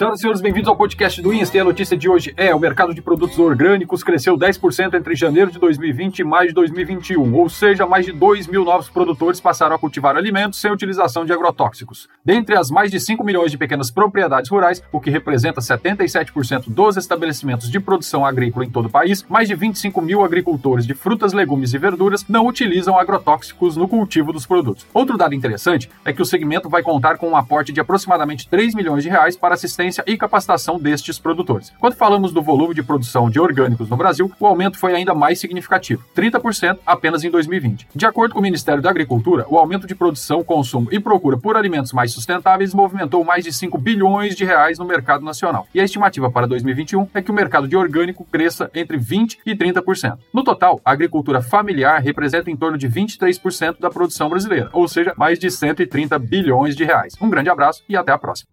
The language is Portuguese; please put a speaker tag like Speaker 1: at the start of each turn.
Speaker 1: Senhoras e senhores, bem-vindos ao podcast do Insta. E a notícia de hoje é: o mercado de produtos orgânicos cresceu 10% entre janeiro de 2020 e maio de 2021, ou seja, mais de 2 mil novos produtores passaram a cultivar alimentos sem utilização de agrotóxicos. Dentre as mais de 5 milhões de pequenas propriedades rurais, o que representa 77% dos estabelecimentos de produção agrícola em todo o país, mais de 25 mil agricultores de frutas, legumes e verduras não utilizam agrotóxicos no cultivo dos produtos. Outro dado interessante é que o segmento vai contar com um aporte de aproximadamente 3 milhões de reais para assistência e capacitação destes produtores. Quando falamos do volume de produção de orgânicos no Brasil, o aumento foi ainda mais significativo, 30% apenas em 2020. De acordo com o Ministério da Agricultura, o aumento de produção, consumo e procura por alimentos mais sustentáveis movimentou mais de 5 bilhões de reais no mercado nacional. E a estimativa para 2021 é que o mercado de orgânico cresça entre 20 e 30%. No total, a agricultura familiar representa em torno de 23% da produção brasileira, ou seja, mais de 130 bilhões de reais. Um grande abraço e até a próxima.